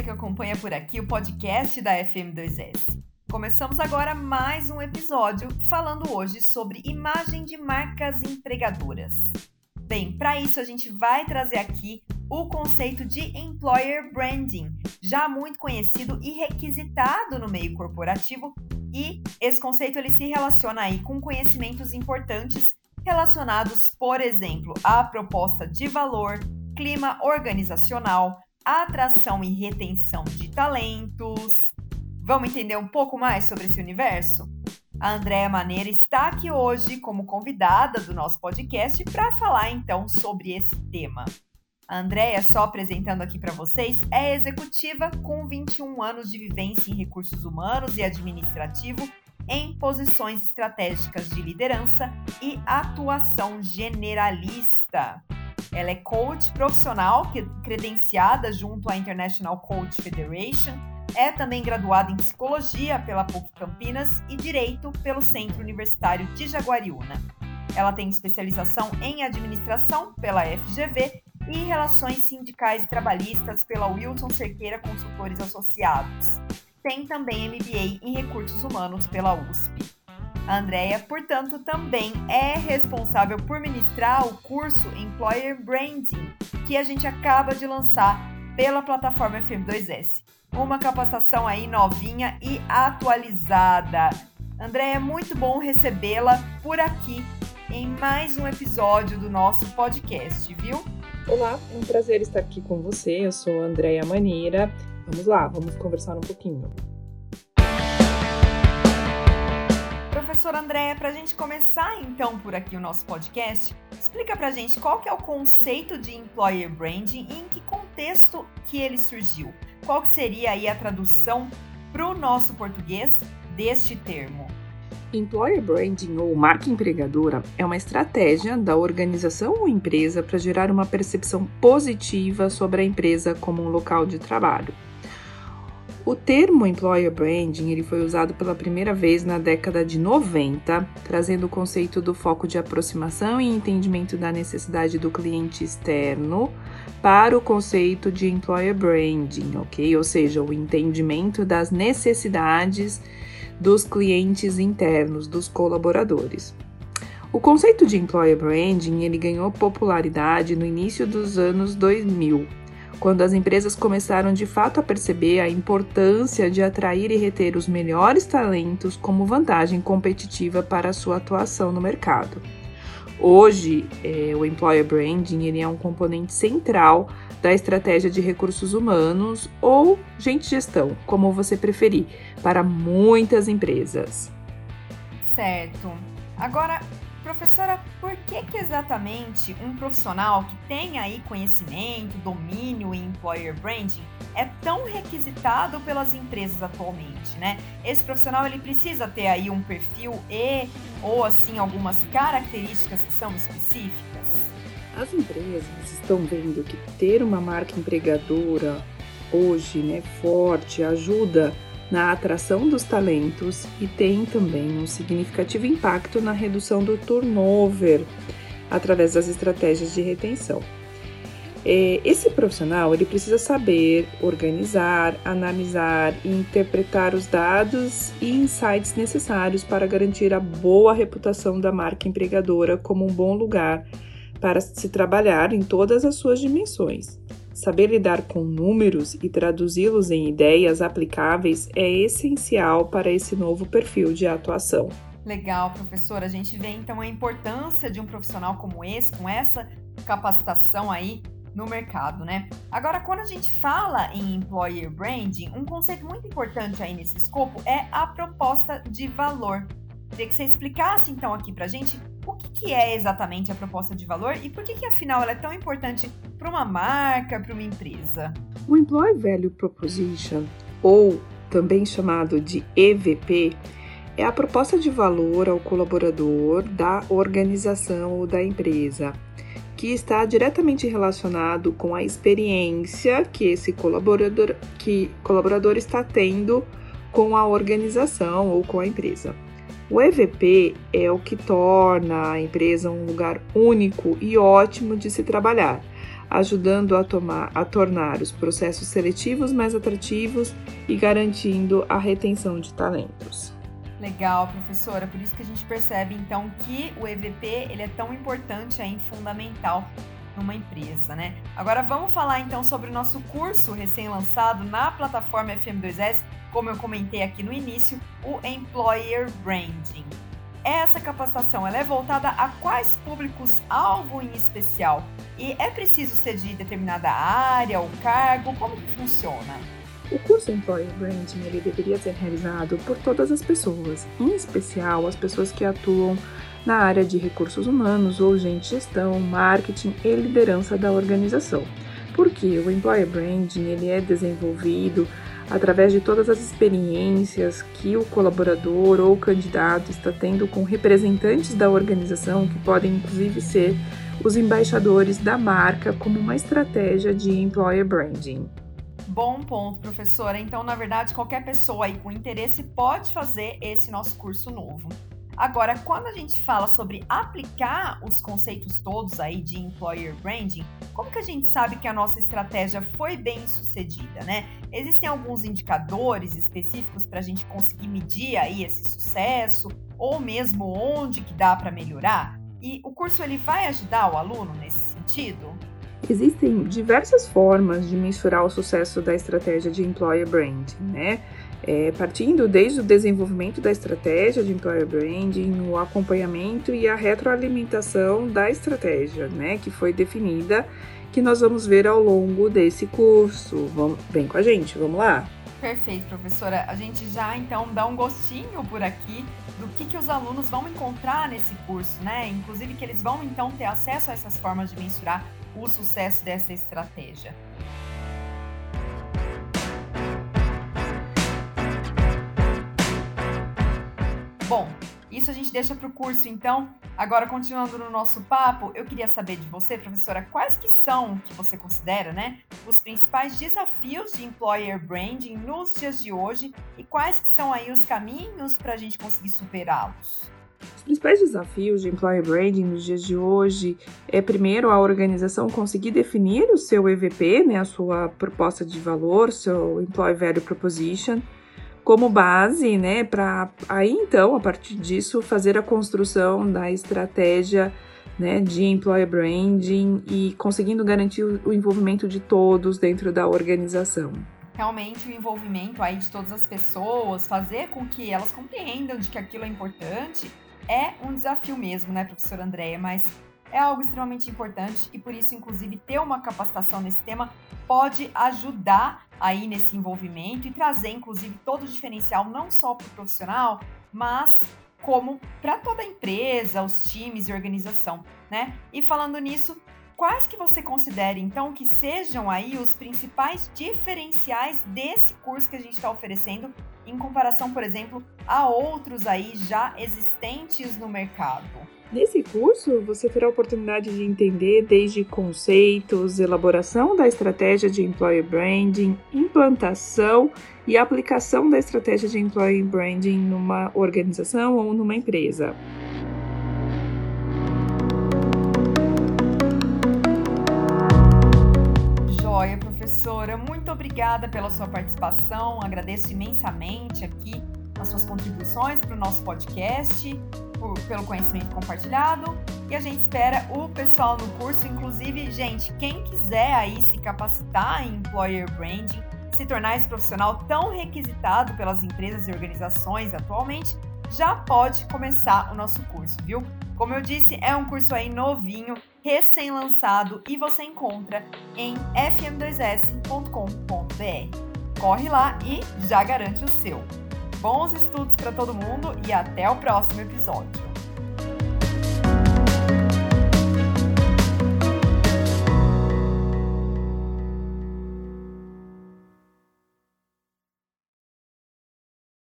você que acompanha por aqui o podcast da FM2S. Começamos agora mais um episódio falando hoje sobre imagem de marcas empregadoras. Bem, para isso a gente vai trazer aqui o conceito de employer branding, já muito conhecido e requisitado no meio corporativo, e esse conceito ele se relaciona aí com conhecimentos importantes relacionados, por exemplo, à proposta de valor, clima organizacional, atração e retenção de talentos. Vamos entender um pouco mais sobre esse universo? A Andréa Maneira está aqui hoje como convidada do nosso podcast para falar então sobre esse tema. A Andréia, só apresentando aqui para vocês, é executiva com 21 anos de vivência em recursos humanos e administrativo em posições estratégicas de liderança e atuação generalista. Ela é coach profissional, credenciada junto à International Coach Federation, é também graduada em psicologia pela PUC Campinas e direito pelo Centro Universitário de Jaguariúna. Ela tem especialização em administração pela FGV e relações sindicais e trabalhistas pela Wilson Cerqueira Consultores Associados. Tem também MBA em recursos humanos pela USP. A Andrea, portanto, também é responsável por ministrar o curso Employer Branding, que a gente acaba de lançar pela plataforma FM2S. Uma capacitação aí novinha e atualizada. Andréia, é muito bom recebê-la por aqui em mais um episódio do nosso podcast, viu? Olá, é um prazer estar aqui com você. Eu sou Andréia Maneira. Vamos lá, vamos conversar um pouquinho. Professora Andréia, para a gente começar então por aqui o nosso podcast, explica para a gente qual que é o conceito de employer branding e em que contexto que ele surgiu. Qual que seria aí a tradução para o nosso português deste termo? Employer branding ou marca empregadora é uma estratégia da organização ou empresa para gerar uma percepção positiva sobre a empresa como um local de trabalho. O termo employer branding ele foi usado pela primeira vez na década de 90, trazendo o conceito do foco de aproximação e entendimento da necessidade do cliente externo para o conceito de employer branding, ok? Ou seja, o entendimento das necessidades dos clientes internos, dos colaboradores. O conceito de employer branding ele ganhou popularidade no início dos anos 2000 quando as empresas começaram de fato a perceber a importância de atrair e reter os melhores talentos como vantagem competitiva para a sua atuação no mercado. Hoje, é, o employer branding é um componente central da estratégia de recursos humanos ou gente gestão, como você preferir, para muitas empresas. Certo. Agora, Professora, por que, que exatamente um profissional que tem aí conhecimento, domínio em employer branding é tão requisitado pelas empresas atualmente, né? Esse profissional ele precisa ter aí um perfil e ou assim algumas características que são específicas? As empresas estão vendo que ter uma marca empregadora hoje, né, forte, ajuda na atração dos talentos e tem também um significativo impacto na redução do turnover através das estratégias de retenção. É, esse profissional ele precisa saber organizar, analisar e interpretar os dados e insights necessários para garantir a boa reputação da marca empregadora como um bom lugar para se trabalhar em todas as suas dimensões. Saber lidar com números e traduzi-los em ideias aplicáveis é essencial para esse novo perfil de atuação. Legal, professora. A gente vê então a importância de um profissional como esse, com essa capacitação aí no mercado, né? Agora, quando a gente fala em employer branding, um conceito muito importante aí nesse escopo é a proposta de valor. Queria que você explicasse então aqui pra gente o que, é exatamente a proposta de valor e por que, que afinal ela é tão importante para uma marca, para uma empresa? O Employee Value Proposition, ou também chamado de EVP, é a proposta de valor ao colaborador da organização ou da empresa, que está diretamente relacionado com a experiência que esse colaborador, que colaborador está tendo com a organização ou com a empresa. O EVP é o que torna a empresa um lugar único e ótimo de se trabalhar, ajudando a, tomar, a tornar os processos seletivos mais atrativos e garantindo a retenção de talentos. Legal, professora. Por isso que a gente percebe então que o EVP ele é tão importante aí, fundamental numa empresa, né? Agora vamos falar então sobre o nosso curso recém-lançado na plataforma FM2S, como eu comentei aqui no início, o Employer Branding. Essa capacitação ela é voltada a quais públicos-alvo em especial? E é preciso ser de determinada área ou cargo? Como que funciona? O curso Employer Branding ele deveria ser realizado por todas as pessoas, em especial as pessoas que atuam na área de recursos humanos ou gestão, marketing e liderança da organização. Porque o Employer Branding ele é desenvolvido através de todas as experiências que o colaborador ou candidato está tendo com representantes da organização, que podem inclusive ser os embaixadores da marca, como uma estratégia de employer branding. Bom ponto, professora. Então, na verdade, qualquer pessoa aí com interesse pode fazer esse nosso curso novo. Agora, quando a gente fala sobre aplicar os conceitos todos aí de employer branding, como que a gente sabe que a nossa estratégia foi bem sucedida, né? Existem alguns indicadores específicos para a gente conseguir medir aí esse sucesso ou mesmo onde que dá para melhorar? E o curso ele vai ajudar o aluno nesse sentido? Existem diversas formas de mensurar o sucesso da estratégia de employer branding, né? É, partindo desde o desenvolvimento da estratégia de employer branding, o acompanhamento e a retroalimentação da estratégia, né, que foi definida, que nós vamos ver ao longo desse curso. Vamos, vem com a gente, vamos lá. Perfeito, professora. A gente já então dá um gostinho por aqui do que, que os alunos vão encontrar nesse curso, né? Inclusive que eles vão então ter acesso a essas formas de mensurar o sucesso dessa estratégia. Bom, isso a gente deixa para o curso, então. Agora, continuando no nosso papo, eu queria saber de você, professora, quais que são, que você considera, né, os principais desafios de employer branding nos dias de hoje e quais que são aí os caminhos para a gente conseguir superá-los? Os principais desafios de employer branding nos dias de hoje é, primeiro, a organização conseguir definir o seu EVP, né, a sua proposta de valor, seu Employee Value Proposition, como base, né, para aí então, a partir disso, fazer a construção da estratégia né, de employer branding e conseguindo garantir o envolvimento de todos dentro da organização. Realmente o envolvimento aí de todas as pessoas, fazer com que elas compreendam de que aquilo é importante, é um desafio mesmo, né, professora Andréia? Mas é algo extremamente importante e por isso, inclusive, ter uma capacitação nesse tema pode ajudar aí nesse envolvimento e trazer, inclusive, todo o diferencial, não só para o profissional, mas como para toda a empresa, os times e organização, né? E falando nisso, quais que você considera, então, que sejam aí os principais diferenciais desse curso que a gente está oferecendo em comparação, por exemplo, a outros aí já existentes no mercado? Nesse curso, você terá a oportunidade de entender desde conceitos, elaboração da estratégia de employer branding, implantação e aplicação da estratégia de employer branding numa organização ou numa empresa. Joia, professora, muito obrigada pela sua participação. Agradeço imensamente aqui as suas contribuições para o nosso podcast por, pelo conhecimento compartilhado e a gente espera o pessoal no curso. Inclusive, gente, quem quiser aí se capacitar em employer branding, se tornar esse profissional tão requisitado pelas empresas e organizações atualmente, já pode começar o nosso curso, viu? Como eu disse, é um curso aí novinho, recém-lançado e você encontra em fm2s.com.br. Corre lá e já garante o seu. Bons estudos para todo mundo e até o próximo episódio.